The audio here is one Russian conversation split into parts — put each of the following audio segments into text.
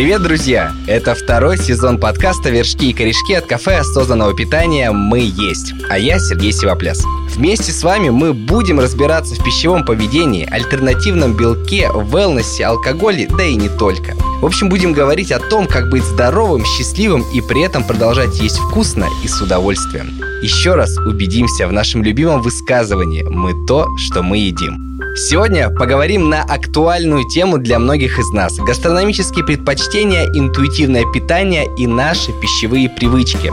Привет, друзья! Это второй сезон подкаста «Вершки и корешки» от кафе осознанного питания «Мы есть». А я Сергей Сивопляс. Вместе с вами мы будем разбираться в пищевом поведении, альтернативном белке, велнесе, алкоголе, да и не только. В общем, будем говорить о том, как быть здоровым, счастливым и при этом продолжать есть вкусно и с удовольствием. Еще раз убедимся в нашем любимом высказывании «Мы то, что мы едим». Сегодня поговорим на актуальную тему для многих из нас – гастрономические предпочтения, интуитивное питание и наши пищевые привычки.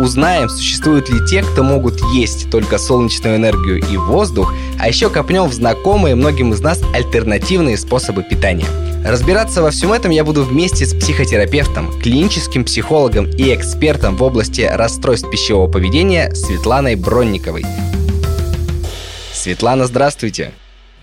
Узнаем, существуют ли те, кто могут есть только солнечную энергию и воздух, а еще копнем в знакомые многим из нас альтернативные способы питания. Разбираться во всем этом я буду вместе с психотерапевтом, клиническим психологом и экспертом в области расстройств пищевого поведения Светланой Бронниковой. Светлана, здравствуйте!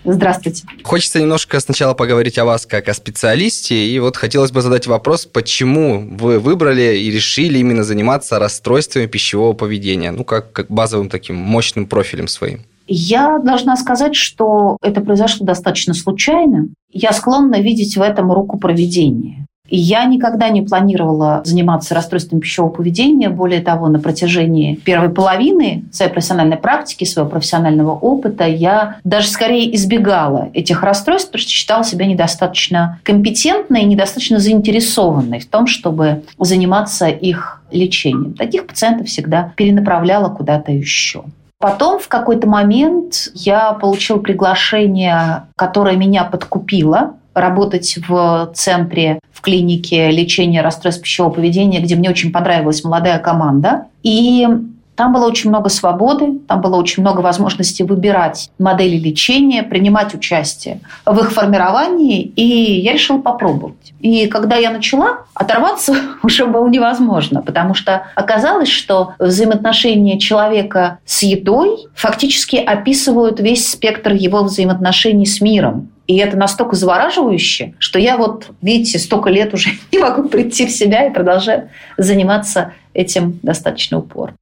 Здравствуйте. Хочется немножко сначала поговорить о вас как о специалисте, и вот хотелось бы задать вопрос, почему вы выбрали и решили именно заниматься расстройствами пищевого поведения, ну, как, как базовым таким мощным профилем своим? Я должна сказать, что это произошло достаточно случайно. Я склонна видеть в этом руку проведения. Я никогда не планировала заниматься расстройством пищевого поведения. Более того, на протяжении первой половины своей профессиональной практики, своего профессионального опыта, я даже скорее избегала этих расстройств, потому что считала себя недостаточно компетентной и недостаточно заинтересованной в том, чтобы заниматься их лечением. Таких пациентов всегда перенаправляла куда-то еще. Потом в какой-то момент я получила приглашение, которое меня подкупило работать в центре, в клинике лечения расстройств пищевого поведения, где мне очень понравилась молодая команда. И там было очень много свободы, там было очень много возможностей выбирать модели лечения, принимать участие в их формировании, и я решила попробовать. И когда я начала, оторваться уже было невозможно, потому что оказалось, что взаимоотношения человека с едой фактически описывают весь спектр его взаимоотношений с миром. И это настолько завораживающе, что я вот, видите, столько лет уже не могу прийти в себя и продолжаю заниматься этим достаточно упорно.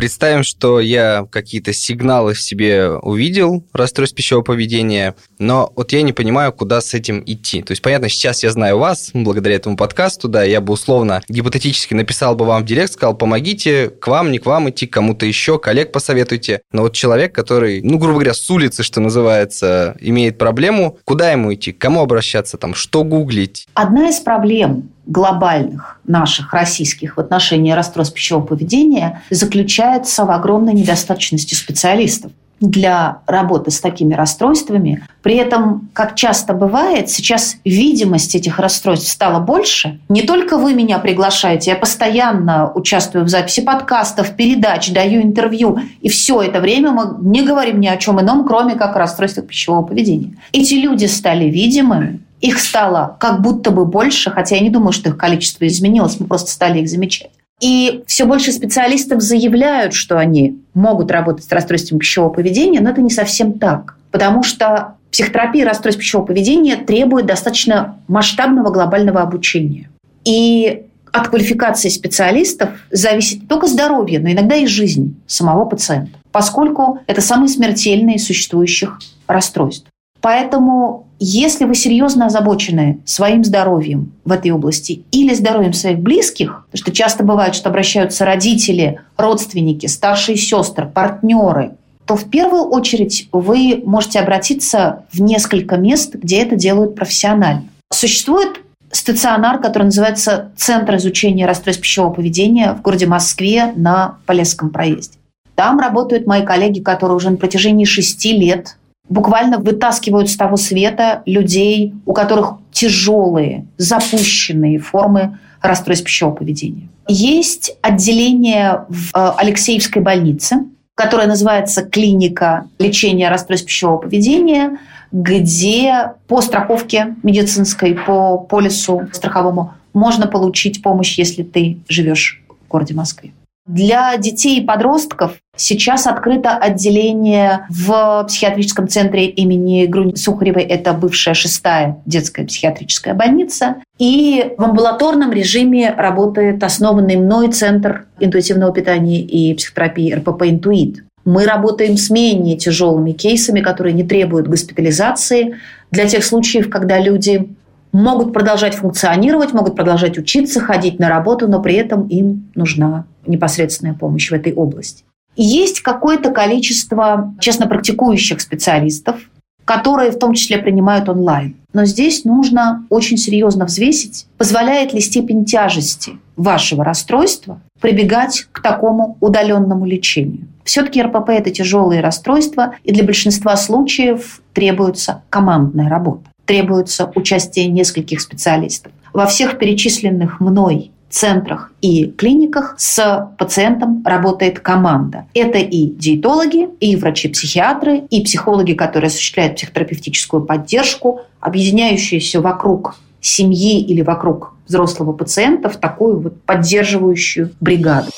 Представим, что я какие-то сигналы в себе увидел, расстройств пищевого поведения, но вот я не понимаю, куда с этим идти. То есть, понятно, сейчас я знаю вас, благодаря этому подкасту, да, я бы условно, гипотетически написал бы вам в директ, сказал, помогите, к вам, не к вам идти, кому-то еще, коллег посоветуйте. Но вот человек, который, ну, грубо говоря, с улицы, что называется, имеет проблему, куда ему идти, к кому обращаться, там, что гуглить? Одна из проблем глобальных наших российских в отношении расстройств пищевого поведения заключается в огромной недостаточности специалистов для работы с такими расстройствами. При этом, как часто бывает, сейчас видимость этих расстройств стала больше. Не только вы меня приглашаете, я постоянно участвую в записи подкастов, передач, даю интервью. И все это время мы не говорим ни о чем ином, кроме как о расстройствах пищевого поведения. Эти люди стали видимыми, их стало как будто бы больше, хотя я не думаю, что их количество изменилось, мы просто стали их замечать. И все больше специалистов заявляют, что они могут работать с расстройством пищевого поведения, но это не совсем так. Потому что психотерапия расстройств пищевого поведения требует достаточно масштабного глобального обучения. И от квалификации специалистов зависит не только здоровье, но иногда и жизнь самого пациента, поскольку это самые смертельные из существующих расстройств. Поэтому, если вы серьезно озабочены своим здоровьем в этой области или здоровьем своих близких, потому что часто бывает, что обращаются родители, родственники, старшие сестры, партнеры, то в первую очередь вы можете обратиться в несколько мест, где это делают профессионально. Существует стационар, который называется Центр изучения расстройств пищевого поведения в городе Москве на Полесском проезде. Там работают мои коллеги, которые уже на протяжении шести лет буквально вытаскивают с того света людей, у которых тяжелые, запущенные формы расстройств пищевого поведения. Есть отделение в э, Алексеевской больнице, которое называется клиника лечения расстройств пищевого поведения, где по страховке медицинской, по полису страховому можно получить помощь, если ты живешь в городе Москве. Для детей и подростков сейчас открыто отделение в психиатрическом центре имени Грунь Сухаревой. Это бывшая шестая детская психиатрическая больница. И в амбулаторном режиме работает основанный мной Центр интуитивного питания и психотерапии РПП «Интуит». Мы работаем с менее тяжелыми кейсами, которые не требуют госпитализации. Для тех случаев, когда люди могут продолжать функционировать, могут продолжать учиться, ходить на работу, но при этом им нужна непосредственная помощь в этой области. Есть какое-то количество честно практикующих специалистов, которые в том числе принимают онлайн. Но здесь нужно очень серьезно взвесить, позволяет ли степень тяжести вашего расстройства прибегать к такому удаленному лечению. Все-таки РПП – это тяжелые расстройства, и для большинства случаев требуется командная работа, требуется участие нескольких специалистов. Во всех перечисленных мной центрах и клиниках с пациентом работает команда. Это и диетологи, и врачи-психиатры, и психологи, которые осуществляют психотерапевтическую поддержку, объединяющиеся вокруг семьи или вокруг взрослого пациента в такую вот поддерживающую бригаду.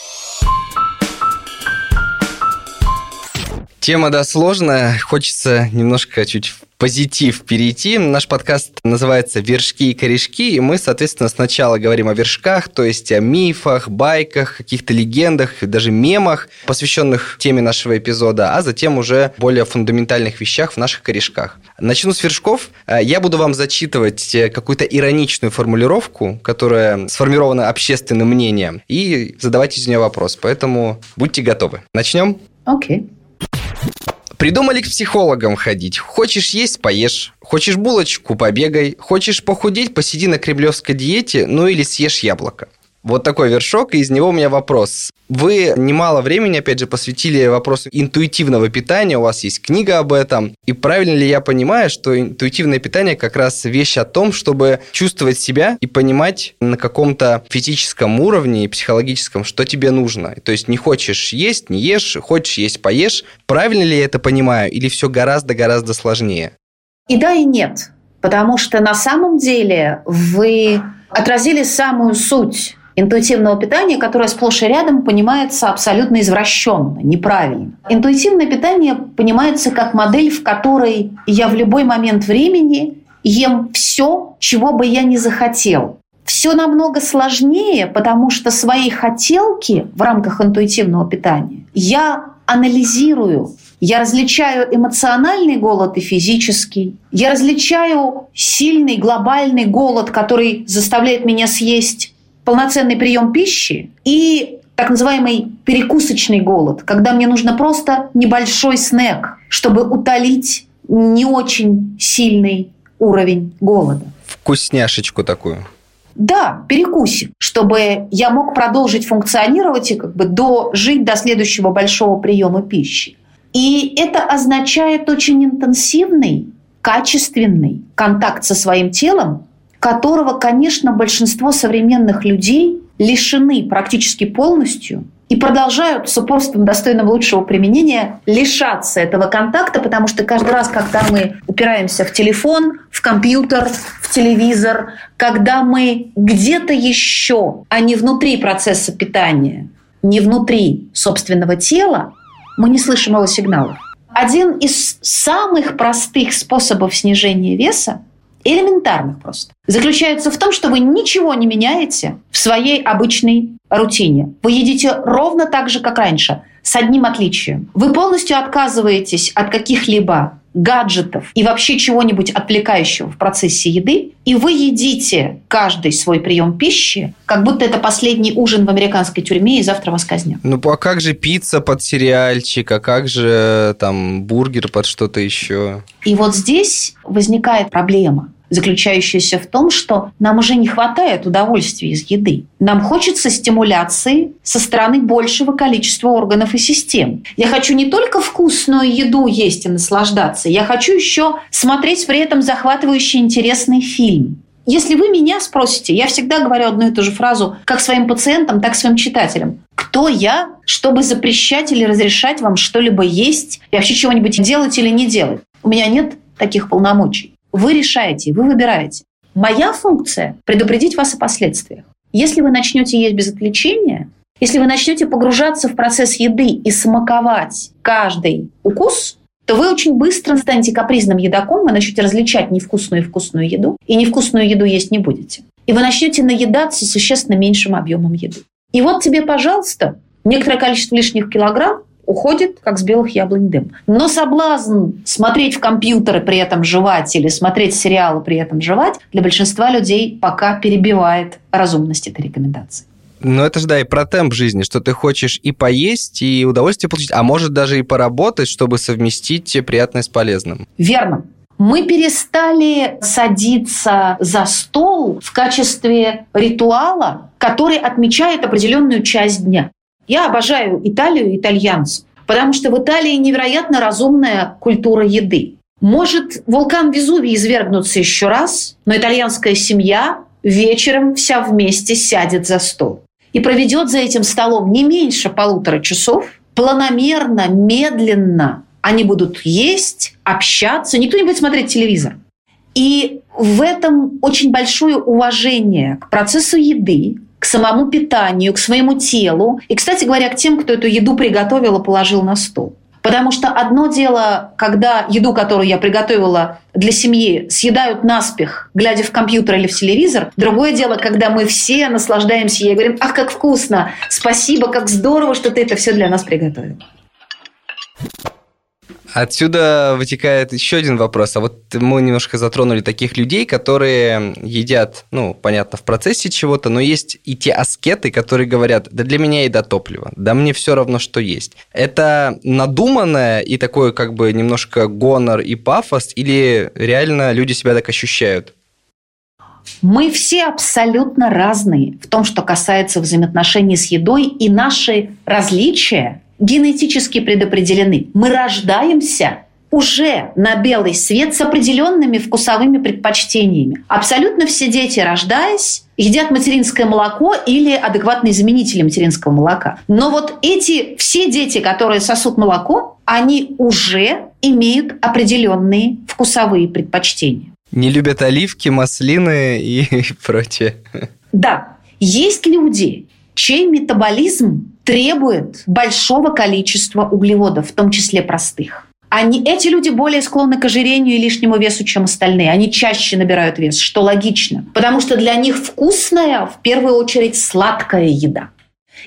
Тема, да, сложная. Хочется немножко чуть позитив перейти. Наш подкаст называется «Вершки и корешки», и мы, соответственно, сначала говорим о вершках, то есть о мифах, байках, каких-то легендах, даже мемах, посвященных теме нашего эпизода, а затем уже более фундаментальных вещах в наших корешках. Начну с вершков. Э, я буду вам зачитывать э, какую-то ироничную формулировку, которая сформирована общественным мнением, и задавать из нее вопрос. Поэтому будьте готовы. Начнем? Окей. Okay. Придумали к психологам ходить. Хочешь есть – поешь. Хочешь булочку – побегай. Хочешь похудеть – посиди на кремлевской диете, ну или съешь яблоко. Вот такой вершок, и из него у меня вопрос. Вы немало времени, опять же, посвятили вопросу интуитивного питания, у вас есть книга об этом. И правильно ли я понимаю, что интуитивное питание как раз вещь о том, чтобы чувствовать себя и понимать на каком-то физическом уровне и психологическом, что тебе нужно. То есть не хочешь есть, не ешь, хочешь есть, поешь. Правильно ли я это понимаю или все гораздо-гораздо сложнее? И да, и нет. Потому что на самом деле вы отразили самую суть интуитивного питания, которое сплошь и рядом понимается абсолютно извращенно, неправильно. Интуитивное питание понимается как модель, в которой я в любой момент времени ем все, чего бы я ни захотел. Все намного сложнее, потому что свои хотелки в рамках интуитивного питания я анализирую, я различаю эмоциональный голод и физический. Я различаю сильный глобальный голод, который заставляет меня съесть полноценный прием пищи и так называемый перекусочный голод, когда мне нужно просто небольшой снэк, чтобы утолить не очень сильный уровень голода. Вкусняшечку такую. Да, перекусик, чтобы я мог продолжить функционировать и как бы дожить до следующего большого приема пищи. И это означает очень интенсивный, качественный контакт со своим телом, которого, конечно, большинство современных людей лишены практически полностью и продолжают с упорством достойного лучшего применения лишаться этого контакта, потому что каждый раз, когда мы упираемся в телефон, в компьютер, в телевизор, когда мы где-то еще, а не внутри процесса питания, не внутри собственного тела, мы не слышим его сигналов. Один из самых простых способов снижения веса элементарных просто, заключается в том, что вы ничего не меняете в своей обычной рутине. Вы едите ровно так же, как раньше, с одним отличием. Вы полностью отказываетесь от каких-либо гаджетов и вообще чего-нибудь отвлекающего в процессе еды, и вы едите каждый свой прием пищи, как будто это последний ужин в американской тюрьме, и завтра вас казнят. Ну, а как же пицца под сериальчик, а как же там бургер под что-то еще? И вот здесь возникает проблема заключающаяся в том, что нам уже не хватает удовольствия из еды. Нам хочется стимуляции со стороны большего количества органов и систем. Я хочу не только вкусную еду есть и наслаждаться, я хочу еще смотреть при этом захватывающий интересный фильм. Если вы меня спросите, я всегда говорю одну и ту же фразу как своим пациентам, так и своим читателям. Кто я, чтобы запрещать или разрешать вам что-либо есть и вообще чего-нибудь делать или не делать? У меня нет таких полномочий. Вы решаете, вы выбираете. Моя функция – предупредить вас о последствиях. Если вы начнете есть без отвлечения, если вы начнете погружаться в процесс еды и смаковать каждый укус, то вы очень быстро станете капризным едоком, вы начнете различать невкусную и вкусную еду, и невкусную еду есть не будете. И вы начнете наедаться существенно меньшим объемом еды. И вот тебе, пожалуйста, некоторое количество лишних килограмм уходит, как с белых яблонь дым. Но соблазн смотреть в компьютеры при этом жевать или смотреть сериалы при этом жевать для большинства людей пока перебивает разумность этой рекомендации. Ну, это же, да, и про темп жизни, что ты хочешь и поесть, и удовольствие получить, а может даже и поработать, чтобы совместить приятное с полезным. Верно. Мы перестали садиться за стол в качестве ритуала, который отмечает определенную часть дня. Я обожаю Италию и итальянцев, потому что в Италии невероятно разумная культура еды. Может вулкан Везувий извергнуться еще раз, но итальянская семья вечером вся вместе сядет за стол и проведет за этим столом не меньше полутора часов, планомерно, медленно они будут есть, общаться, никто не будет смотреть телевизор. И в этом очень большое уважение к процессу еды, к самому питанию, к своему телу. И, кстати говоря, к тем, кто эту еду приготовил и положил на стол. Потому что одно дело, когда еду, которую я приготовила для семьи, съедают наспех, глядя в компьютер или в телевизор. Другое дело, когда мы все наслаждаемся ей и говорим, ах, как вкусно, спасибо, как здорово, что ты это все для нас приготовил. Отсюда вытекает еще один вопрос. А вот мы немножко затронули таких людей, которые едят, ну, понятно, в процессе чего-то, но есть и те аскеты, которые говорят, да для меня еда топливо, да мне все равно, что есть. Это надуманное и такое как бы немножко гонор и пафос, или реально люди себя так ощущают? Мы все абсолютно разные в том, что касается взаимоотношений с едой, и наши различия генетически предопределены. Мы рождаемся уже на белый свет с определенными вкусовыми предпочтениями. Абсолютно все дети, рождаясь, едят материнское молоко или адекватные заменители материнского молока. Но вот эти все дети, которые сосут молоко, они уже имеют определенные вкусовые предпочтения. Не любят оливки, маслины и прочее. Да. Есть люди, чей метаболизм требует большого количества углеводов, в том числе простых. Они, эти люди более склонны к ожирению и лишнему весу, чем остальные. Они чаще набирают вес, что логично. Потому что для них вкусная, в первую очередь, сладкая еда.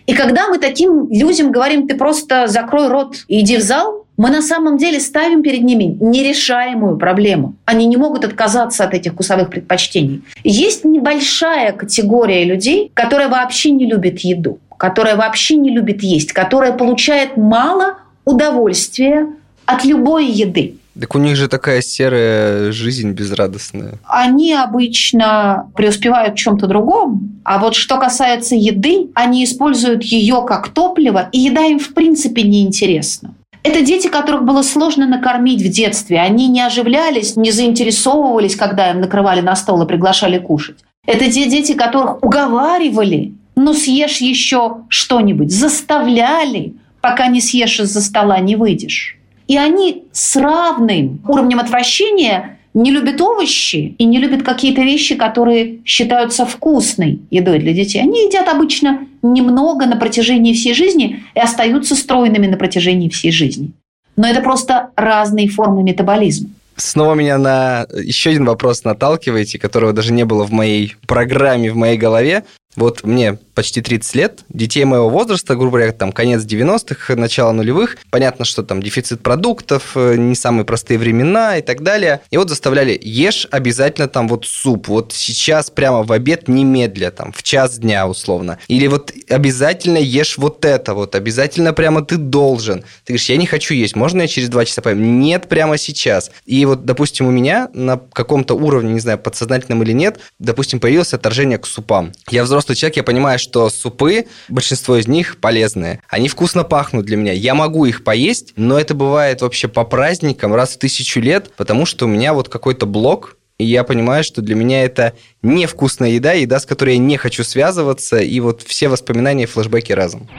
И когда мы таким людям говорим, ты просто закрой рот и иди в зал, мы на самом деле ставим перед ними нерешаемую проблему. Они не могут отказаться от этих вкусовых предпочтений. Есть небольшая категория людей, которая вообще не любит еду которая вообще не любит есть, которая получает мало удовольствия от любой еды. Так у них же такая серая жизнь безрадостная. Они обычно преуспевают в чем-то другом, а вот что касается еды, они используют ее как топливо, и еда им в принципе неинтересна. Это дети, которых было сложно накормить в детстве. Они не оживлялись, не заинтересовывались, когда им накрывали на стол и приглашали кушать. Это те дети, которых уговаривали ну съешь еще что-нибудь. Заставляли, пока не съешь из-за стола, не выйдешь. И они с равным уровнем отвращения не любят овощи и не любят какие-то вещи, которые считаются вкусной едой для детей. Они едят обычно немного на протяжении всей жизни и остаются стройными на протяжении всей жизни. Но это просто разные формы метаболизма. Снова меня на еще один вопрос наталкиваете, которого даже не было в моей программе, в моей голове. Вот мне почти 30 лет, детей моего возраста, грубо говоря, там конец 90-х, начало нулевых, понятно, что там дефицит продуктов, э, не самые простые времена и так далее. И вот заставляли, ешь обязательно там вот суп, вот сейчас прямо в обед немедля, там в час дня условно. Или вот обязательно ешь вот это вот, обязательно прямо ты должен. Ты говоришь, я не хочу есть, можно я через два часа поем? Нет, прямо сейчас. И вот, допустим, у меня на каком-то уровне, не знаю, подсознательном или нет, допустим, появилось отторжение к супам. Я взрослый человек, я понимаю, что супы, большинство из них полезные. Они вкусно пахнут для меня. Я могу их поесть, но это бывает вообще по праздникам раз в тысячу лет, потому что у меня вот какой-то блок, и я понимаю, что для меня это невкусная еда, еда, с которой я не хочу связываться, и вот все воспоминания, флешбеки разом.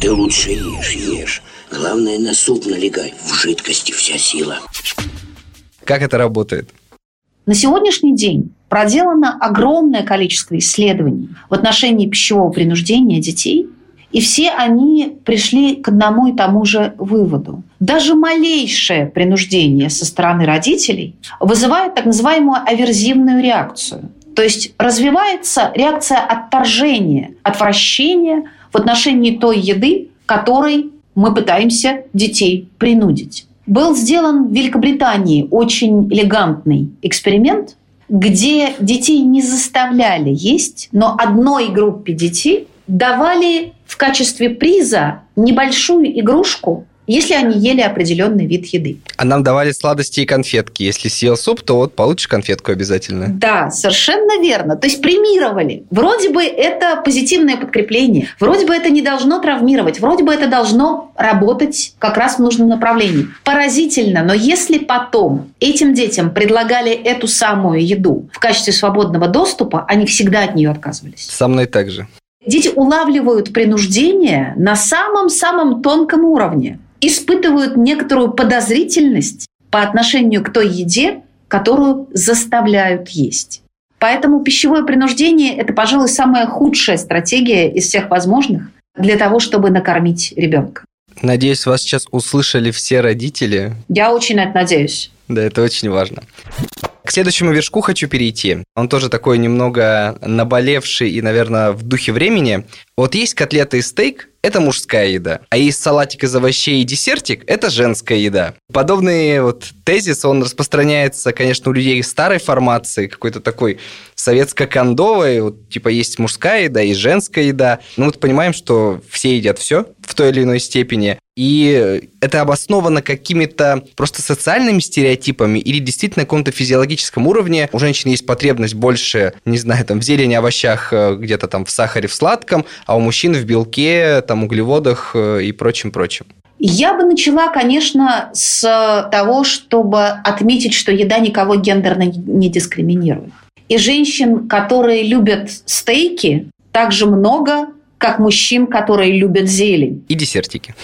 Ты лучше ешь, ешь. Главное, на суп налегай. В жидкости вся сила. Как это работает? На сегодняшний день проделано огромное количество исследований в отношении пищевого принуждения детей, и все они пришли к одному и тому же выводу. Даже малейшее принуждение со стороны родителей вызывает так называемую аверзивную реакцию. То есть развивается реакция отторжения, отвращения в отношении той еды, которой мы пытаемся детей принудить. Был сделан в Великобритании очень элегантный эксперимент, где детей не заставляли есть, но одной группе детей давали в качестве приза небольшую игрушку, если они ели определенный вид еды. А нам давали сладости и конфетки. Если съел суп, то вот получишь конфетку обязательно. Да, совершенно верно. То есть премировали. Вроде бы это позитивное подкрепление. Вроде бы это не должно травмировать. Вроде бы это должно работать как раз в нужном направлении. Поразительно, но если потом этим детям предлагали эту самую еду в качестве свободного доступа, они всегда от нее отказывались. Со мной также. Дети улавливают принуждение на самом-самом тонком уровне испытывают некоторую подозрительность по отношению к той еде, которую заставляют есть. Поэтому пищевое принуждение – это, пожалуй, самая худшая стратегия из всех возможных для того, чтобы накормить ребенка. Надеюсь, вас сейчас услышали все родители. Я очень на это надеюсь. Да, это очень важно. К следующему вершку хочу перейти. Он тоже такой немного наболевший и, наверное, в духе времени. Вот есть котлеты и стейк, это мужская еда. А есть салатик из овощей и десертик – это женская еда. Подобный вот тезис, он распространяется, конечно, у людей старой формации, какой-то такой советско-кондовой, вот, типа есть мужская еда и женская еда. Ну, мы понимаем, что все едят все в той или иной степени. И это обосновано какими-то просто социальными стереотипами или действительно на каком-то физиологическом уровне у женщин есть потребность больше, не знаю, там в зелени, овощах, э, где-то там в сахаре, в сладком, а у мужчин в белке, там углеводах э, и прочем-прочем. Я бы начала, конечно, с того, чтобы отметить, что еда никого гендерно не дискриминирует. И женщин, которые любят стейки, также много, как мужчин, которые любят зелень. И десертики.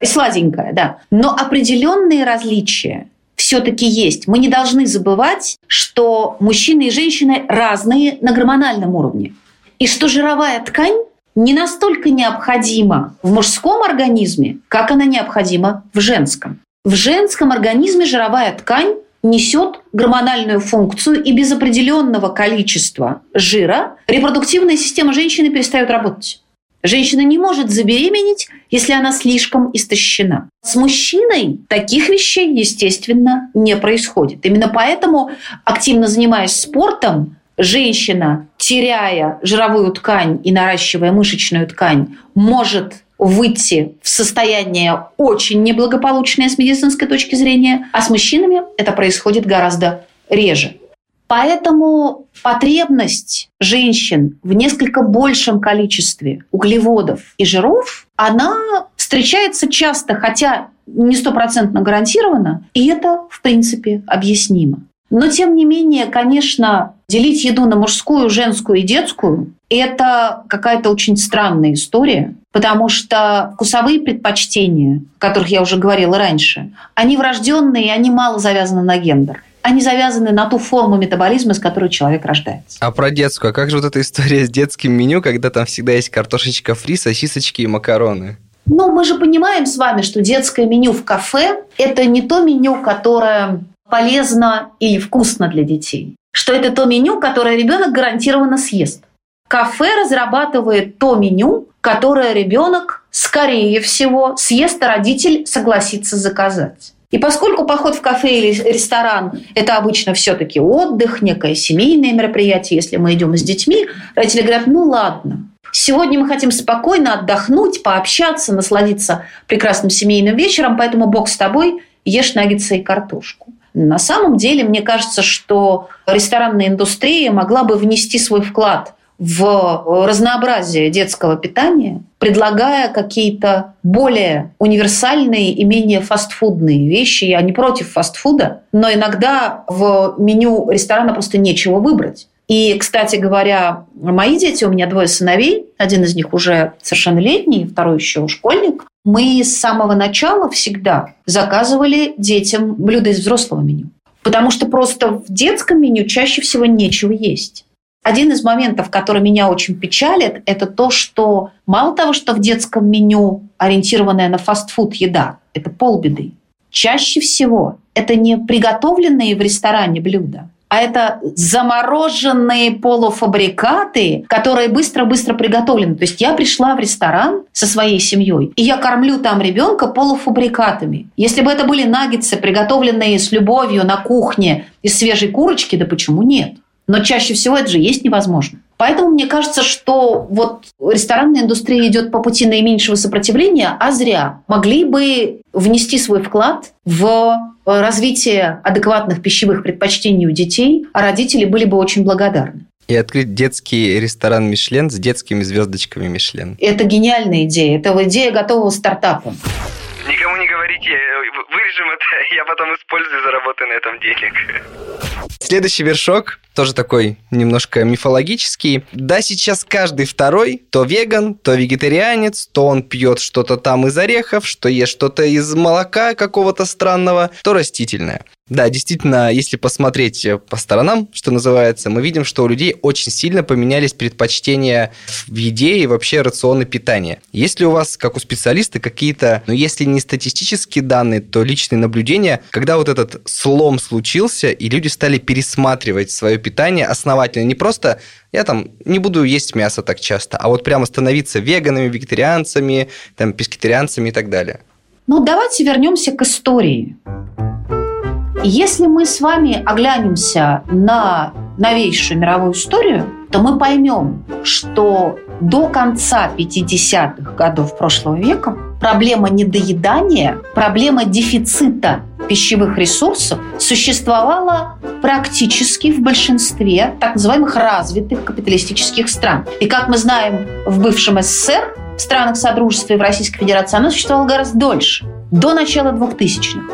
И сладенькое, да. Но определенные различия все-таки есть. Мы не должны забывать, что мужчины и женщины разные на гормональном уровне. И что жировая ткань не настолько необходима в мужском организме, как она необходима в женском. В женском организме жировая ткань несет гормональную функцию, и без определенного количества жира репродуктивная система женщины перестает работать. Женщина не может забеременеть, если она слишком истощена. С мужчиной таких вещей, естественно, не происходит. Именно поэтому, активно занимаясь спортом, женщина, теряя жировую ткань и наращивая мышечную ткань, может выйти в состояние очень неблагополучное с медицинской точки зрения, а с мужчинами это происходит гораздо реже. Поэтому потребность женщин в несколько большем количестве углеводов и жиров, она встречается часто, хотя не стопроцентно гарантированно, и это, в принципе, объяснимо. Но, тем не менее, конечно, делить еду на мужскую, женскую и детскую – это какая-то очень странная история, потому что вкусовые предпочтения, о которых я уже говорила раньше, они врожденные, и они мало завязаны на гендер они завязаны на ту форму метаболизма, с которой человек рождается. А про детскую, а как же вот эта история с детским меню, когда там всегда есть картошечка фри, сосисочки и макароны? Ну, мы же понимаем с вами, что детское меню в кафе – это не то меню, которое полезно или вкусно для детей, что это то меню, которое ребенок гарантированно съест. Кафе разрабатывает то меню, которое ребенок, скорее всего, съест, а родитель согласится заказать. И поскольку поход в кафе или ресторан – это обычно все-таки отдых, некое семейное мероприятие, если мы идем с детьми, родители говорят, ну ладно, Сегодня мы хотим спокойно отдохнуть, пообщаться, насладиться прекрасным семейным вечером, поэтому Бог с тобой, ешь наггетсы и картошку. На самом деле, мне кажется, что ресторанная индустрия могла бы внести свой вклад в разнообразие детского питания, предлагая какие-то более универсальные и менее фастфудные вещи. Я не против фастфуда, но иногда в меню ресторана просто нечего выбрать. И, кстати говоря, мои дети, у меня двое сыновей, один из них уже совершеннолетний, второй еще школьник, мы с самого начала всегда заказывали детям блюда из взрослого меню. Потому что просто в детском меню чаще всего нечего есть. Один из моментов, который меня очень печалит, это то, что мало того, что в детском меню ориентированная на фастфуд еда, это полбеды. Чаще всего это не приготовленные в ресторане блюда, а это замороженные полуфабрикаты, которые быстро-быстро приготовлены. То есть я пришла в ресторан со своей семьей, и я кормлю там ребенка полуфабрикатами. Если бы это были наггетсы, приготовленные с любовью на кухне из свежей курочки, да почему нет? Но чаще всего это же есть невозможно. Поэтому мне кажется, что вот ресторанная индустрия идет по пути наименьшего сопротивления, а зря. Могли бы внести свой вклад в развитие адекватных пищевых предпочтений у детей, а родители были бы очень благодарны. И открыть детский ресторан Мишлен с детскими звездочками Мишлен. Это гениальная идея. Это идея готового стартапа. Никому не говорите, вырежем это, я потом использую, заработаю на этом денег. Следующий вершок тоже такой немножко мифологический. Да, сейчас каждый второй то веган, то вегетарианец, то он пьет что-то там из орехов, что ест что-то из молока какого-то странного, то растительное. Да, действительно, если посмотреть по сторонам, что называется, мы видим, что у людей очень сильно поменялись предпочтения в еде и вообще рационы питания. Есть ли у вас, как у специалиста, какие-то, ну, если не статистические данные, то личные наблюдения, когда вот этот слом случился, и люди стали пересматривать свое питание основательно, не просто я там не буду есть мясо так часто, а вот прямо становиться веганами, вегетарианцами, там, пескетарианцами и так далее. Ну, давайте вернемся к истории. Если мы с вами оглянемся на новейшую мировую историю, то мы поймем, что до конца 50-х годов прошлого века проблема недоедания, проблема дефицита пищевых ресурсов существовала практически в большинстве так называемых развитых капиталистических стран. И как мы знаем, в бывшем СССР, в странах Содружества и в Российской Федерации она существовала гораздо дольше, до начала 2000-х.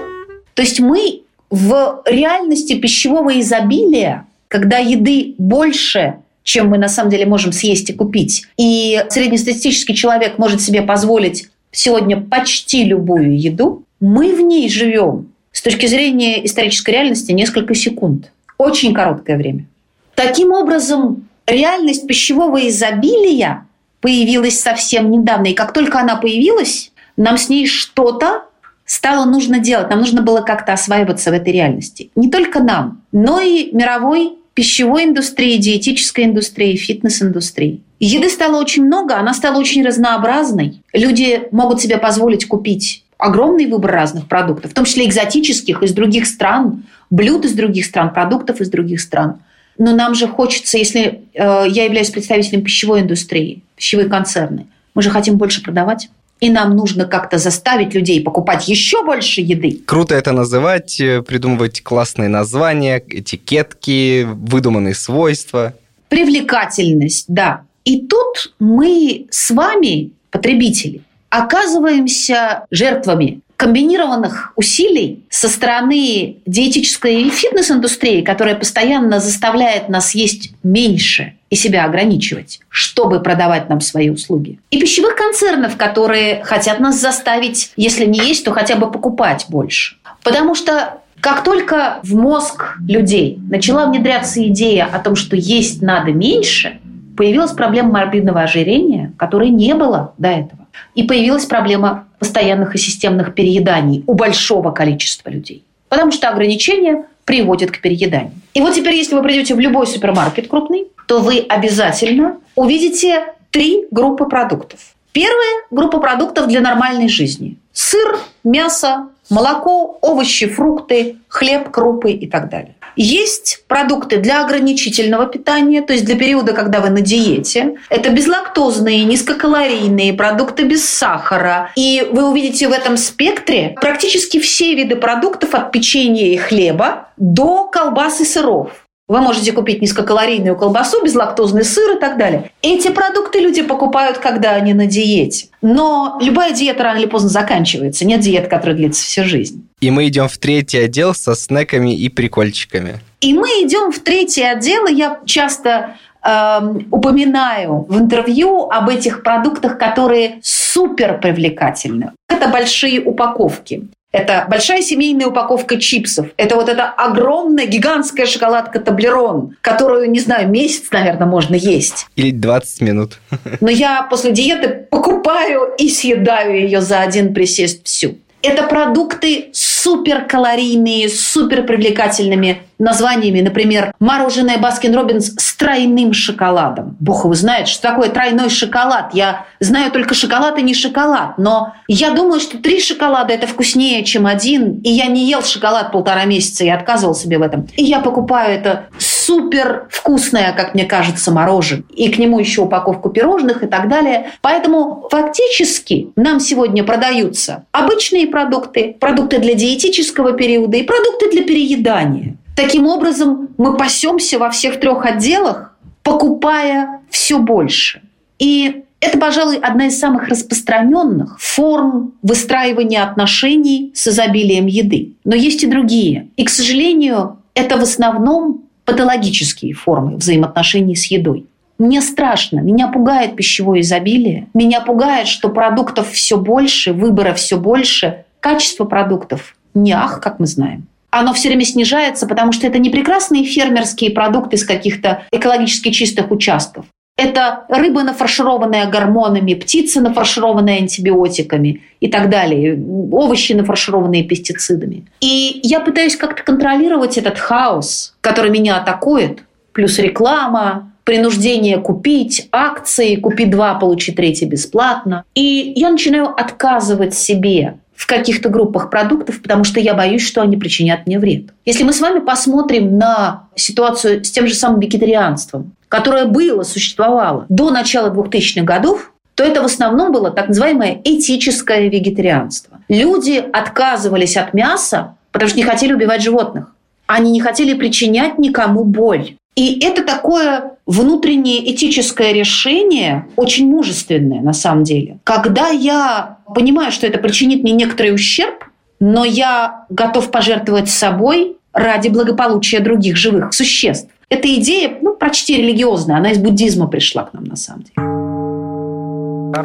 То есть мы в реальности пищевого изобилия, когда еды больше, чем мы на самом деле можем съесть и купить, и среднестатистический человек может себе позволить сегодня почти любую еду, мы в ней живем с точки зрения исторической реальности несколько секунд. Очень короткое время. Таким образом, реальность пищевого изобилия появилась совсем недавно. И как только она появилась, нам с ней что-то стало нужно делать. Нам нужно было как-то осваиваться в этой реальности. Не только нам, но и мировой пищевой индустрии, диетической индустрии, фитнес-индустрии. Еды стало очень много, она стала очень разнообразной. Люди могут себе позволить купить огромный выбор разных продуктов, в том числе экзотических из других стран, блюд из других стран, продуктов из других стран. Но нам же хочется, если э, я являюсь представителем пищевой индустрии, пищевые концерны, мы же хотим больше продавать и нам нужно как-то заставить людей покупать еще больше еды. Круто это называть, э, придумывать классные названия, этикетки, выдуманные свойства. Привлекательность, да. И тут мы с вами, потребители, оказываемся жертвами комбинированных усилий со стороны диетической и фитнес-индустрии, которая постоянно заставляет нас есть меньше и себя ограничивать, чтобы продавать нам свои услуги. И пищевых концернов, которые хотят нас заставить, если не есть, то хотя бы покупать больше. Потому что как только в мозг людей начала внедряться идея о том, что есть надо меньше, появилась проблема морбидного ожирения, которой не было до этого. И появилась проблема постоянных и системных перееданий у большого количества людей. Потому что ограничения приводят к перееданию. И вот теперь, если вы придете в любой супермаркет крупный, то вы обязательно увидите три группы продуктов. Первая группа продуктов для нормальной жизни. Сыр, мясо, молоко, овощи, фрукты, хлеб, крупы и так далее. Есть продукты для ограничительного питания, то есть для периода, когда вы на диете. Это безлактозные, низкокалорийные продукты без сахара. И вы увидите в этом спектре практически все виды продуктов от печенья и хлеба до колбас и сыров. Вы можете купить низкокалорийную колбасу, безлактозный сыр и так далее. Эти продукты люди покупают, когда они на диете. Но любая диета рано или поздно заканчивается. Нет диет, которая длится всю жизнь. И мы идем в третий отдел со снеками и прикольчиками. И мы идем в третий отдел, и я часто э, упоминаю в интервью об этих продуктах, которые супер привлекательны. Это большие упаковки. Это большая семейная упаковка чипсов. Это вот эта огромная, гигантская шоколадка Таблерон, которую, не знаю, месяц, наверное, можно есть. Или 20 минут. Но я после диеты покупаю и съедаю ее за один присест всю. Это продукты с суперкалорийные, суперпривлекательными названиями, например, мороженое Baskin Robbins с тройным шоколадом. Бог его знает, что такое тройной шоколад. Я знаю только шоколад и не шоколад, но я думаю, что три шоколада – это вкуснее, чем один, и я не ел шоколад полтора месяца, я отказывал себе в этом. И я покупаю это супер вкусное, как мне кажется, мороженое, и к нему еще упаковку пирожных и так далее. Поэтому фактически нам сегодня продаются обычные продукты, продукты для диетического периода и продукты для переедания. Таким образом, мы пасемся во всех трех отделах, покупая все больше. И это, пожалуй, одна из самых распространенных форм выстраивания отношений с изобилием еды. Но есть и другие. И, к сожалению, это в основном патологические формы взаимоотношений с едой. Мне страшно, меня пугает пищевое изобилие, меня пугает, что продуктов все больше, выбора все больше, качество продуктов не ах, как мы знаем оно все время снижается, потому что это не прекрасные фермерские продукты из каких-то экологически чистых участков. Это рыба, нафаршированная гормонами, птица, нафаршированная антибиотиками и так далее, овощи, нафаршированные пестицидами. И я пытаюсь как-то контролировать этот хаос, который меня атакует, плюс реклама, принуждение купить акции, купи два, получи третий бесплатно. И я начинаю отказывать себе в каких-то группах продуктов, потому что я боюсь, что они причинят мне вред. Если мы с вами посмотрим на ситуацию с тем же самым вегетарианством, которое было, существовало до начала 2000-х годов, то это в основном было так называемое этическое вегетарианство. Люди отказывались от мяса, потому что не хотели убивать животных. Они не хотели причинять никому боль. И это такое внутреннее этическое решение, очень мужественное на самом деле. Когда я понимаю, что это причинит мне некоторый ущерб, но я готов пожертвовать собой ради благополучия других живых существ. Эта идея, ну, почти религиозная, она из буддизма пришла к нам на самом деле.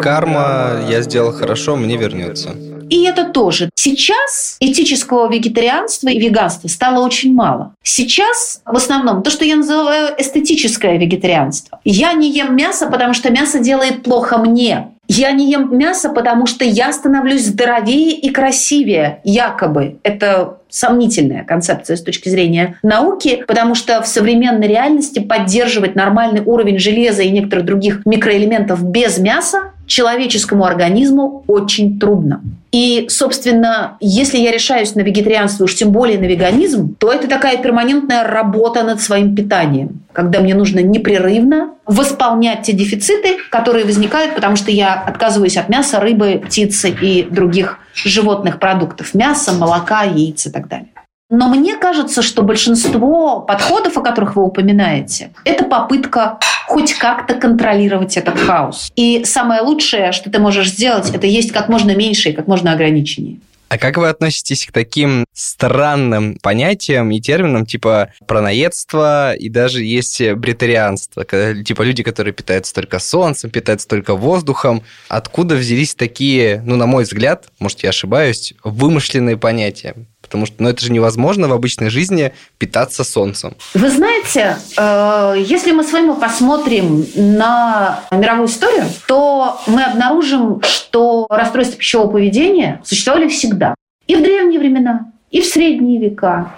Карма, я сделал хорошо, мне вернется. И это тоже. Сейчас этического вегетарианства и веганства стало очень мало. Сейчас в основном то, что я называю эстетическое вегетарианство. Я не ем мясо, потому что мясо делает плохо мне. Я не ем мясо, потому что я становлюсь здоровее и красивее, якобы. Это сомнительная концепция с точки зрения науки, потому что в современной реальности поддерживать нормальный уровень железа и некоторых других микроэлементов без мяса человеческому организму очень трудно. И, собственно, если я решаюсь на вегетарианство, уж тем более на веганизм, то это такая перманентная работа над своим питанием, когда мне нужно непрерывно восполнять те дефициты, которые возникают, потому что я отказываюсь от мяса, рыбы, птицы и других животных продуктов. Мяса, молока, яиц и так далее. Но мне кажется, что большинство подходов, о которых вы упоминаете, это попытка хоть как-то контролировать этот хаос. И самое лучшее, что ты можешь сделать, это есть как можно меньше и как можно ограниченнее. А как вы относитесь к таким странным понятиям и терминам, типа пронаедство и даже есть бритарианство, когда, типа люди, которые питаются только солнцем, питаются только воздухом. Откуда взялись такие, ну, на мой взгляд, может, я ошибаюсь, вымышленные понятия? Потому что ну, это же невозможно в обычной жизни питаться солнцем. Вы знаете, э, если мы с вами посмотрим на мировую историю, то мы обнаружим, что расстройства пищевого поведения существовали всегда. И в древние времена, и в средние века,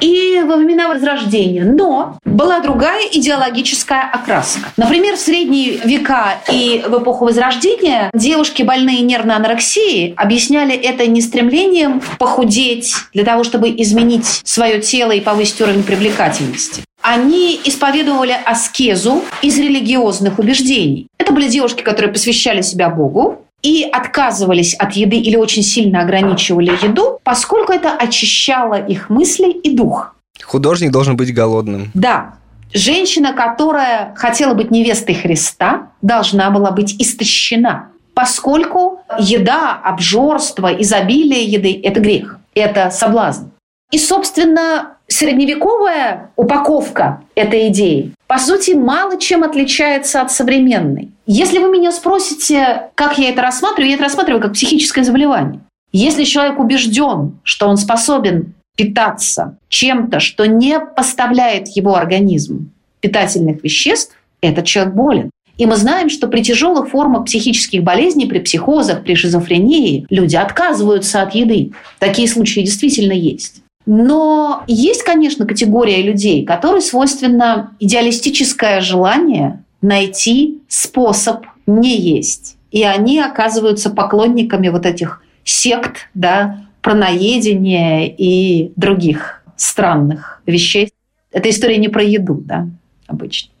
и во времена Возрождения. Но была другая идеологическая окраска. Например, в средние века и в эпоху Возрождения девушки, больные нервной анорексией, объясняли это не стремлением похудеть для того, чтобы изменить свое тело и повысить уровень привлекательности. Они исповедовали аскезу из религиозных убеждений. Это были девушки, которые посвящали себя Богу, и отказывались от еды или очень сильно ограничивали еду, поскольку это очищало их мысли и дух. Художник должен быть голодным. Да. Женщина, которая хотела быть невестой Христа, должна была быть истощена, поскольку еда, обжорство, изобилие еды – это грех, это соблазн. И, собственно, средневековая упаковка этой идеи, по сути, мало чем отличается от современной. Если вы меня спросите, как я это рассматриваю, я это рассматриваю как психическое заболевание. Если человек убежден, что он способен питаться чем-то, что не поставляет его организм питательных веществ, этот человек болен. И мы знаем, что при тяжелых формах психических болезней, при психозах, при шизофрении люди отказываются от еды. Такие случаи действительно есть. Но есть, конечно, категория людей, которой свойственно идеалистическое желание найти способ не есть. И они оказываются поклонниками вот этих сект, да, праноедения и других странных вещей. Это история не про еду, да, обычно.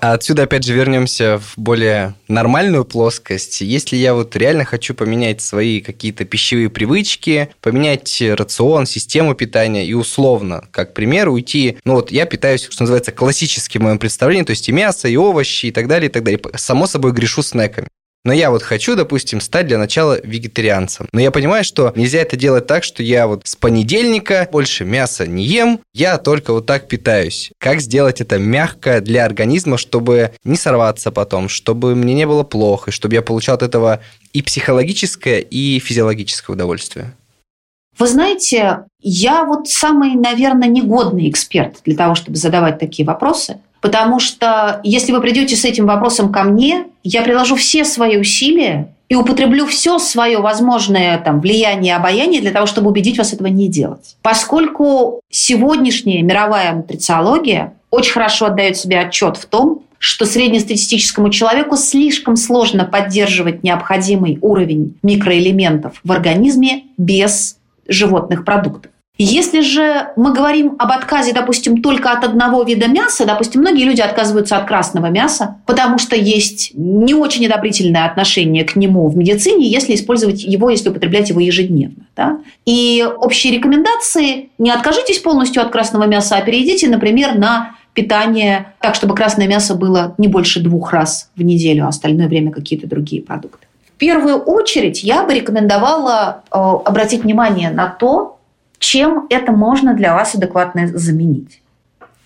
А отсюда, опять же, вернемся в более нормальную плоскость. Если я вот реально хочу поменять свои какие-то пищевые привычки, поменять рацион, систему питания и условно, как пример, уйти, ну вот я питаюсь, что называется, классическим моим представлением, то есть и мясо, и овощи, и так далее, и так далее. Само собой грешу снеками. Но я вот хочу, допустим, стать для начала вегетарианцем. Но я понимаю, что нельзя это делать так, что я вот с понедельника больше мяса не ем, я только вот так питаюсь. Как сделать это мягко для организма, чтобы не сорваться потом, чтобы мне не было плохо, чтобы я получал от этого и психологическое, и физиологическое удовольствие? Вы знаете, я вот самый, наверное, негодный эксперт для того, чтобы задавать такие вопросы. Потому что если вы придете с этим вопросом ко мне, я приложу все свои усилия и употреблю все свое возможное там, влияние и обаяние для того, чтобы убедить вас этого не делать. Поскольку сегодняшняя мировая нутрициология очень хорошо отдает себе отчет в том, что среднестатистическому человеку слишком сложно поддерживать необходимый уровень микроэлементов в организме без животных продуктов. Если же мы говорим об отказе, допустим, только от одного вида мяса, допустим, многие люди отказываются от красного мяса, потому что есть не очень одобрительное отношение к нему в медицине, если использовать его, если употреблять его ежедневно. Да? И общие рекомендации – не откажитесь полностью от красного мяса, а перейдите, например, на питание так, чтобы красное мясо было не больше двух раз в неделю, а остальное время какие-то другие продукты. В первую очередь я бы рекомендовала э, обратить внимание на то, чем это можно для вас адекватно заменить.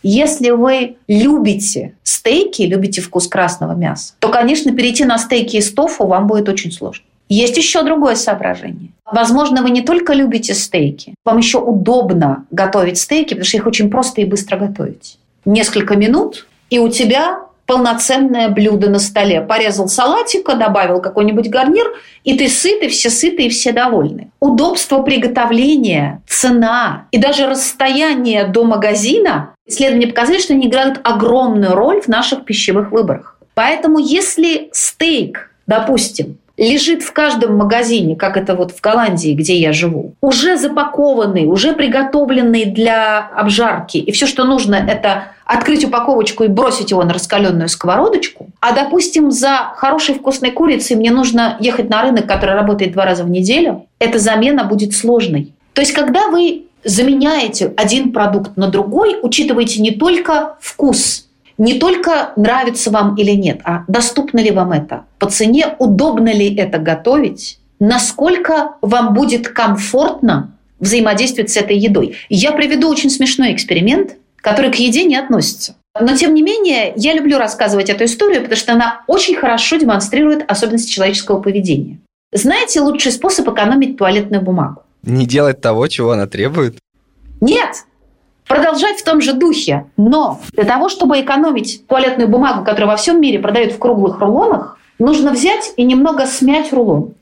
Если вы любите стейки, любите вкус красного мяса, то, конечно, перейти на стейки из тофу вам будет очень сложно. Есть еще другое соображение. Возможно, вы не только любите стейки, вам еще удобно готовить стейки, потому что их очень просто и быстро готовить. Несколько минут, и у тебя полноценное блюдо на столе. Порезал салатика, добавил какой-нибудь гарнир, и ты сытый, все сыты и все довольны. Удобство приготовления, цена и даже расстояние до магазина исследования показали, что они играют огромную роль в наших пищевых выборах. Поэтому если стейк, допустим, лежит в каждом магазине, как это вот в Голландии, где я живу, уже запакованный, уже приготовленный для обжарки. И все, что нужно, это открыть упаковочку и бросить его на раскаленную сковородочку. А, допустим, за хорошей вкусной курицей мне нужно ехать на рынок, который работает два раза в неделю. Эта замена будет сложной. То есть, когда вы заменяете один продукт на другой, учитывайте не только вкус, не только нравится вам или нет, а доступно ли вам это, по цене удобно ли это готовить, насколько вам будет комфортно взаимодействовать с этой едой. Я приведу очень смешной эксперимент, который к еде не относится. Но, тем не менее, я люблю рассказывать эту историю, потому что она очень хорошо демонстрирует особенности человеческого поведения. Знаете лучший способ экономить туалетную бумагу? Не делать того, чего она требует? Нет, продолжать в том же духе. Но для того, чтобы экономить туалетную бумагу, которую во всем мире продают в круглых рулонах, нужно взять и немного смять рулон.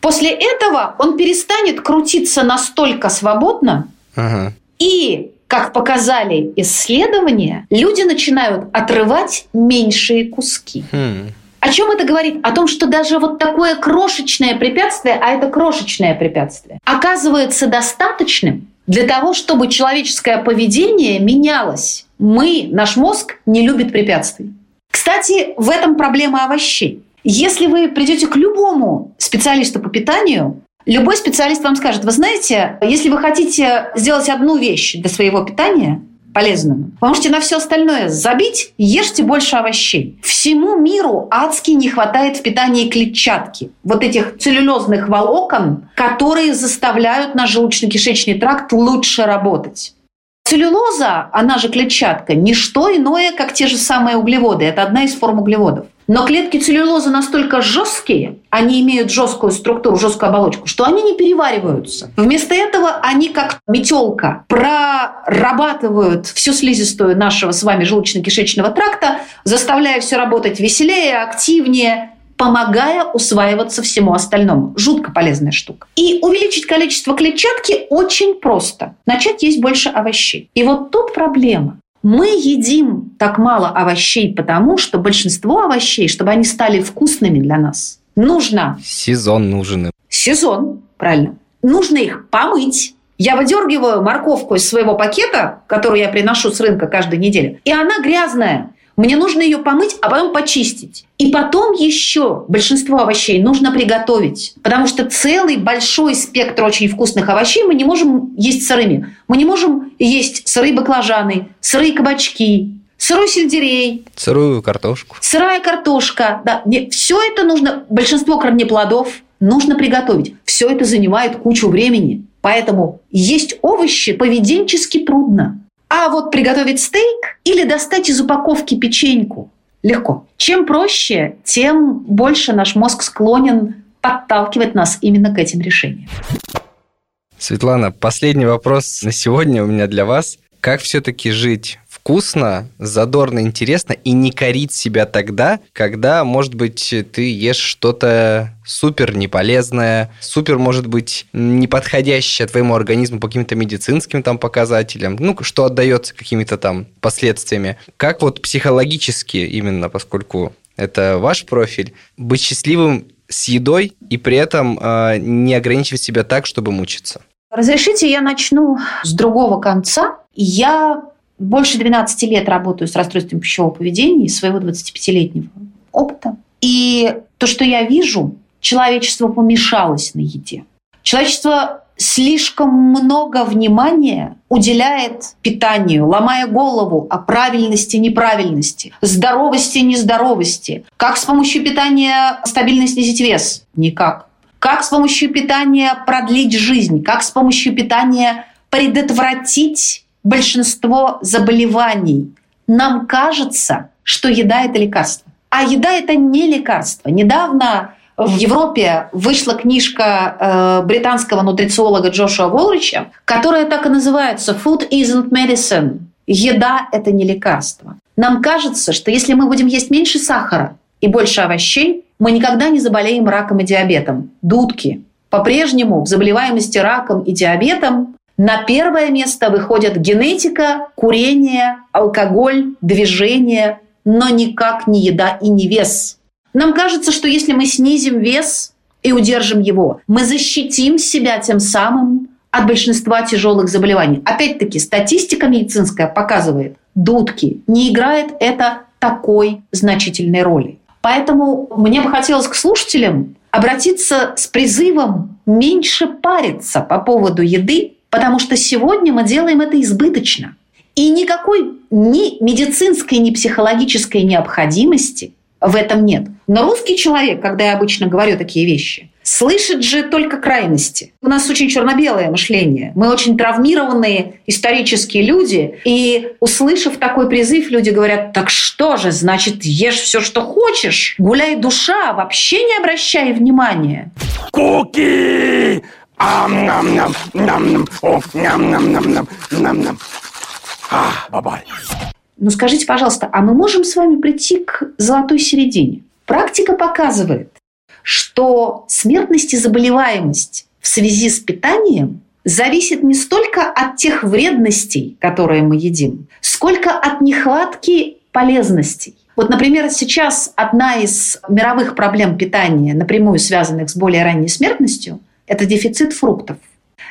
После этого он перестанет крутиться настолько свободно, ага. и, как показали исследования, люди начинают отрывать меньшие куски. Хм. О чем это говорит? О том, что даже вот такое крошечное препятствие, а это крошечное препятствие, оказывается достаточным для того, чтобы человеческое поведение менялось. Мы, наш мозг, не любит препятствий. Кстати, в этом проблема овощей. Если вы придете к любому специалисту по питанию, любой специалист вам скажет, вы знаете, если вы хотите сделать одну вещь для своего питания, полезным. Вы можете на все остальное забить, ешьте больше овощей. Всему миру адски не хватает в питании клетчатки. Вот этих целлюлезных волокон, которые заставляют наш желудочно-кишечный тракт лучше работать. Целлюлоза, она же клетчатка, не что иное, как те же самые углеводы. Это одна из форм углеводов. Но клетки целлюлозы настолько жесткие, они имеют жесткую структуру, жесткую оболочку, что они не перевариваются. Вместо этого они, как метелка, прорабатывают всю слизистую нашего с вами желудочно-кишечного тракта, заставляя все работать веселее, активнее, помогая усваиваться всему остальному. Жутко полезная штука. И увеличить количество клетчатки очень просто. Начать есть больше овощей. И вот тут проблема. Мы едим так мало овощей, потому что большинство овощей, чтобы они стали вкусными для нас, нужно... Сезон нужен. Сезон, правильно. Нужно их помыть. Я выдергиваю морковку из своего пакета, который я приношу с рынка каждую неделю, и она грязная. Мне нужно ее помыть, а потом почистить. И потом еще большинство овощей нужно приготовить, потому что целый большой спектр очень вкусных овощей мы не можем есть сырыми. Мы не можем есть сырые баклажаны, сырые кабачки, сырой сельдерей. Сырую картошку. Сырая картошка. Да, все это нужно, большинство корнеплодов нужно приготовить. Все это занимает кучу времени. Поэтому есть овощи поведенчески трудно. А вот приготовить стейк или достать из упаковки печеньку легко. Чем проще, тем больше наш мозг склонен подталкивать нас именно к этим решениям. Светлана, последний вопрос на сегодня у меня для вас. Как все-таки жить вкусно, задорно, интересно и не корить себя тогда, когда, может быть, ты ешь что-то супер неполезное, супер, может быть, не подходящее твоему организму по каким-то медицинским там показателям, ну, что отдается какими-то там последствиями. Как вот психологически именно, поскольку это ваш профиль, быть счастливым с едой и при этом э, не ограничивать себя так, чтобы мучиться? Разрешите, я начну с другого конца. Я больше 12 лет работаю с расстройством пищевого поведения из своего 25-летнего опыта. И то, что я вижу, человечество помешалось на еде. Человечество слишком много внимания уделяет питанию, ломая голову о правильности, неправильности, здоровости, нездоровости. Как с помощью питания стабильно снизить вес? Никак. Как с помощью питания продлить жизнь? Как с помощью питания предотвратить большинство заболеваний. Нам кажется, что еда – это лекарство. А еда – это не лекарство. Недавно в Европе вышла книжка э, британского нутрициолога Джошуа Волрича, которая так и называется «Food isn't medicine». Еда – это не лекарство. Нам кажется, что если мы будем есть меньше сахара и больше овощей, мы никогда не заболеем раком и диабетом. Дудки. По-прежнему в заболеваемости раком и диабетом на первое место выходят генетика, курение, алкоголь, движение, но никак не еда и не вес. Нам кажется, что если мы снизим вес и удержим его, мы защитим себя тем самым от большинства тяжелых заболеваний. Опять-таки, статистика медицинская показывает, дудки не играет это такой значительной роли. Поэтому мне бы хотелось к слушателям обратиться с призывом меньше париться по поводу еды Потому что сегодня мы делаем это избыточно. И никакой ни медицинской, ни психологической необходимости в этом нет. Но русский человек, когда я обычно говорю такие вещи, слышит же только крайности. У нас очень черно-белое мышление. Мы очень травмированные исторические люди. И услышав такой призыв, люди говорят, так что же, значит, ешь все, что хочешь, гуляй душа, вообще не обращай внимания. Куки! Ам-нам-нам, нам-нам, о, ням-нам-нам-нам, нам-нам. А, бабай. Ну скажите, пожалуйста, а мы можем с вами прийти к золотой середине? Практика показывает, что смертность и заболеваемость в связи с питанием зависит не столько от тех вредностей, которые мы едим, сколько от нехватки полезностей. Вот, например, сейчас одна из мировых проблем питания, напрямую связанных с более ранней смертностью, это дефицит фруктов.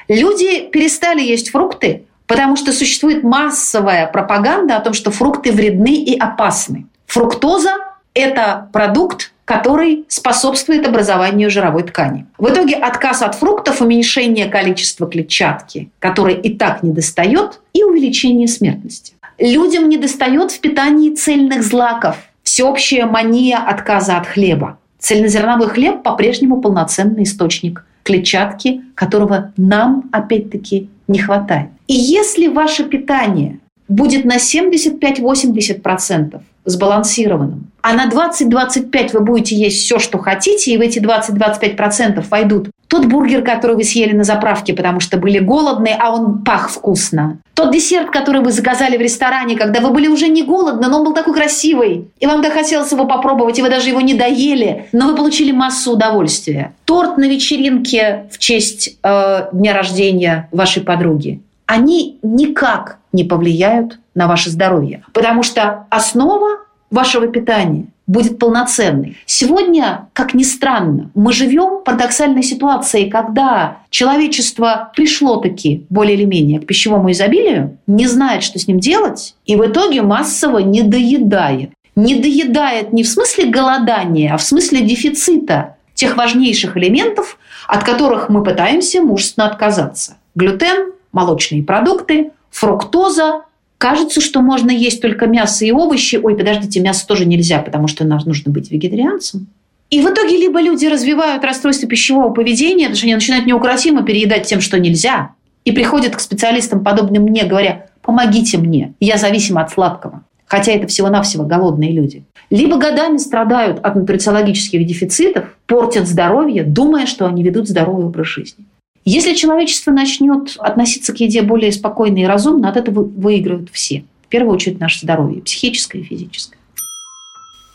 Люди перестали есть фрукты, потому что существует массовая пропаганда о том, что фрукты вредны и опасны. Фруктоза – это продукт, который способствует образованию жировой ткани. В итоге отказ от фруктов, уменьшение количества клетчатки, которой и так не достает, и увеличение смертности. Людям не достает в питании цельных злаков, всеобщая мания отказа от хлеба. Цельнозерновой хлеб по-прежнему полноценный источник клетчатки, которого нам, опять-таки, не хватает. И если ваше питание будет на 75-80% сбалансированным. А на 20-25 вы будете есть все, что хотите, и в эти 20-25% войдут тот бургер, который вы съели на заправке, потому что были голодны, а он пах вкусно. Тот десерт, который вы заказали в ресторане, когда вы были уже не голодны, но он был такой красивый, и вам захотелось его попробовать, и вы даже его не доели, но вы получили массу удовольствия. Торт на вечеринке в честь э, дня рождения вашей подруги. Они никак не повлияют на ваше здоровье, потому что основа вашего питания будет полноценной. Сегодня, как ни странно, мы живем в парадоксальной ситуации, когда человечество пришло таки более или менее к пищевому изобилию, не знает, что с ним делать, и в итоге массово не доедает. Не доедает не в смысле голодания, а в смысле дефицита тех важнейших элементов, от которых мы пытаемся мужественно отказаться. Глютен, молочные продукты, фруктоза, Кажется, что можно есть только мясо и овощи. Ой, подождите, мясо тоже нельзя, потому что нам нужно быть вегетарианцем. И в итоге либо люди развивают расстройство пищевого поведения, потому что они начинают неукротимо переедать тем, что нельзя, и приходят к специалистам, подобным мне, говоря, помогите мне, я зависим от сладкого. Хотя это всего-навсего голодные люди. Либо годами страдают от нутрициологических дефицитов, портят здоровье, думая, что они ведут здоровый образ жизни. Если человечество начнет относиться к еде более спокойно и разумно, от этого выигрывают все. В первую очередь наше здоровье, психическое и физическое.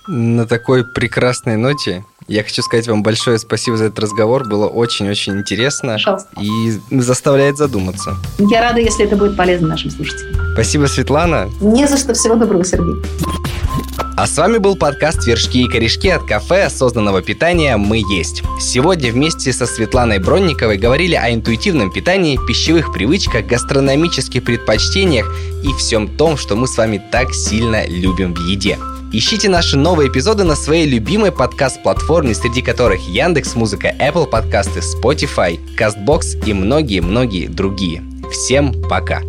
На такой прекрасной ноте я хочу сказать вам большое спасибо за этот разговор. Было очень-очень интересно. Пожалуйста. И заставляет задуматься. Я рада, если это будет полезно нашим слушателям. Спасибо, Светлана. Не за что. Всего доброго, Сергей. А с вами был подкаст «Вершки и корешки» от кафе осознанного питания «Мы есть». Сегодня вместе со Светланой Бронниковой говорили о интуитивном питании, пищевых привычках, гастрономических предпочтениях и всем том, что мы с вами так сильно любим в еде. Ищите наши новые эпизоды на своей любимой подкаст-платформе, среди которых Яндекс Музыка, Apple подкасты, Spotify, CastBox и многие-многие другие. Всем пока!